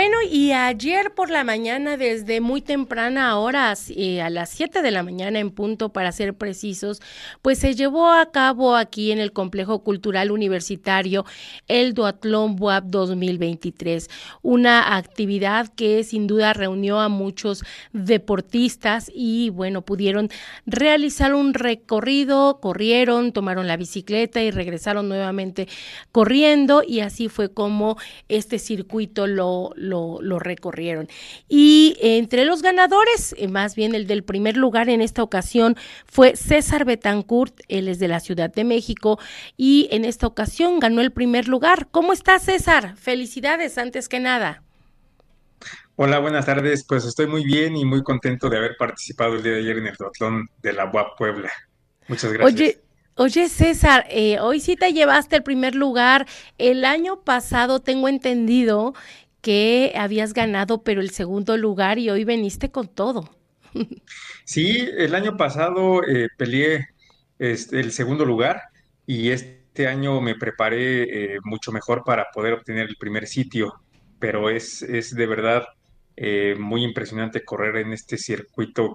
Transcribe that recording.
Bueno, y ayer por la mañana, desde muy temprana horas, eh, a las 7 de la mañana en punto, para ser precisos, pues se llevó a cabo aquí en el Complejo Cultural Universitario el Duatlón WAP 2023, una actividad que sin duda reunió a muchos deportistas y bueno, pudieron realizar un recorrido, corrieron, tomaron la bicicleta y regresaron nuevamente corriendo y así fue como este circuito lo lo, recorrieron. Y entre los ganadores, eh, más bien el del primer lugar en esta ocasión fue César Betancourt, él es de la Ciudad de México y en esta ocasión ganó el primer lugar. ¿Cómo está César? Felicidades antes que nada. Hola, buenas tardes. Pues estoy muy bien y muy contento de haber participado el día de ayer en el duatlón de la UAP Puebla. Muchas gracias. Oye, Oye, César, eh, hoy sí te llevaste el primer lugar. El año pasado tengo entendido que habías ganado, pero el segundo lugar y hoy veniste con todo. Sí, el año pasado eh, peleé este, el segundo lugar y este año me preparé eh, mucho mejor para poder obtener el primer sitio, pero es, es de verdad eh, muy impresionante correr en este circuito